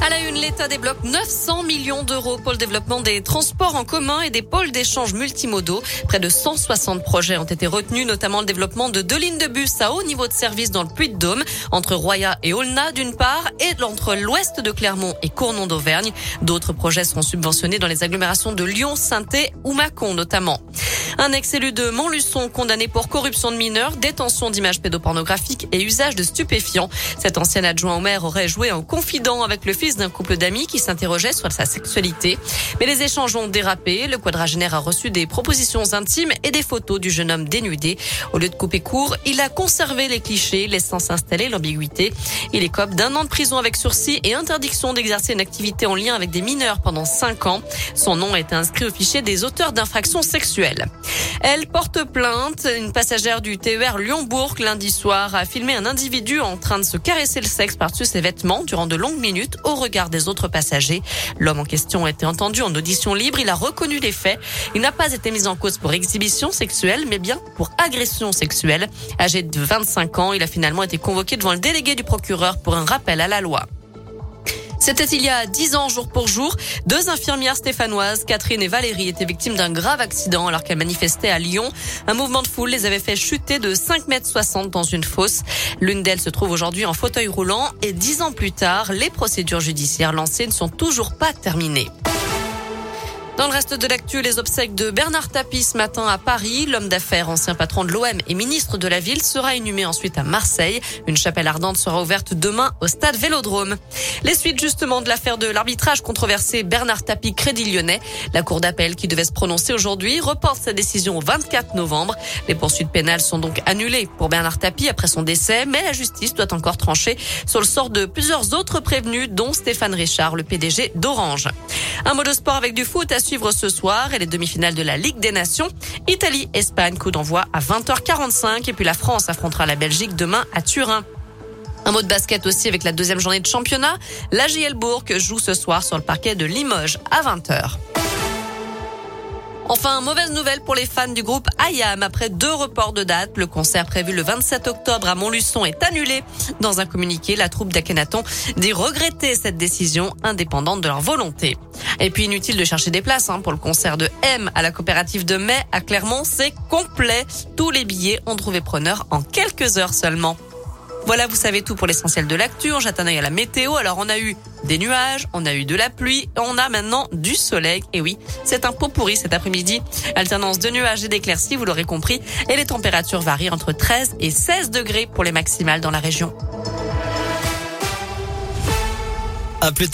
À la une, l'État débloque 900 millions d'euros pour le développement des transports en commun et des pôles d'échange multimodaux. Près de 160 projets ont été retenus, notamment le développement de deux lignes de bus à haut niveau de service dans le Puy-de-Dôme, entre Roya et Aulnat d'une part, et entre l'ouest de Clermont et Cournon d'Auvergne. D'autres projets seront subventionnés dans les agglomérations de Lyon, saint ou Mâcon notamment. Un ex-élu de Montluçon condamné pour corruption de mineurs, détention d'images pédopornographiques et usage de stupéfiants. Cet ancien adjoint au maire aurait joué en confident avec le d'un couple d'amis qui s'interrogeait sur sa sexualité. Mais les échanges ont dérapé. Le quadragénaire a reçu des propositions intimes et des photos du jeune homme dénudé. Au lieu de couper court, il a conservé les clichés, laissant s'installer l'ambiguïté. Il écope d'un an de prison avec sursis et interdiction d'exercer une activité en lien avec des mineurs pendant cinq ans. Son nom été inscrit au fichier des auteurs d'infractions sexuelles. Elle porte plainte. Une passagère du TER Lyon-Bourg lundi soir a filmé un individu en train de se caresser le sexe par-dessus ses vêtements durant de longues minutes au regard des autres passagers. L'homme en question a été entendu en audition libre. Il a reconnu les faits. Il n'a pas été mis en cause pour exhibition sexuelle, mais bien pour agression sexuelle. Âgé de 25 ans, il a finalement été convoqué devant le délégué du procureur pour un rappel à la loi. C'était il y a dix ans, jour pour jour. Deux infirmières stéphanoises, Catherine et Valérie, étaient victimes d'un grave accident alors qu'elles manifestaient à Lyon. Un mouvement de foule les avait fait chuter de 5 mètres 60 dans une fosse. L'une d'elles se trouve aujourd'hui en fauteuil roulant et dix ans plus tard, les procédures judiciaires lancées ne sont toujours pas terminées. Dans le reste de l'actu, les obsèques de Bernard Tapie ce matin à Paris. L'homme d'affaires, ancien patron de l'OM et ministre de la ville, sera inhumé ensuite à Marseille. Une chapelle ardente sera ouverte demain au stade Vélodrome. Les suites justement de l'affaire de l'arbitrage controversé Bernard Tapie Crédit Lyonnais. La cour d'appel qui devait se prononcer aujourd'hui reporte sa décision au 24 novembre. Les poursuites pénales sont donc annulées pour Bernard Tapie après son décès, mais la justice doit encore trancher sur le sort de plusieurs autres prévenus, dont Stéphane Richard, le PDG d'Orange. Un mot de sport avec du foot à suivre ce soir et les demi-finales de la Ligue des Nations. Italie-Espagne, coup d'envoi à 20h45 et puis la France affrontera la Belgique demain à Turin. Un mot de basket aussi avec la deuxième journée de championnat. La JL Bourg joue ce soir sur le parquet de Limoges à 20h. Enfin, mauvaise nouvelle pour les fans du groupe IAM. Après deux reports de date, le concert prévu le 27 octobre à Montluçon est annulé. Dans un communiqué, la troupe d'Akhenaton dit regretter cette décision indépendante de leur volonté. Et puis inutile de chercher des places hein, pour le concert de M à la coopérative de mai à Clermont, c'est complet. Tous les billets ont trouvé preneur en quelques heures seulement. Voilà, vous savez tout pour l'essentiel de l'actu. On jette un œil à la météo. Alors, on a eu des nuages, on a eu de la pluie, on a maintenant du soleil. Et oui, c'est un pot pourri cet après-midi. Alternance de nuages et d'éclaircies, vous l'aurez compris. Et les températures varient entre 13 et 16 degrés pour les maximales dans la région.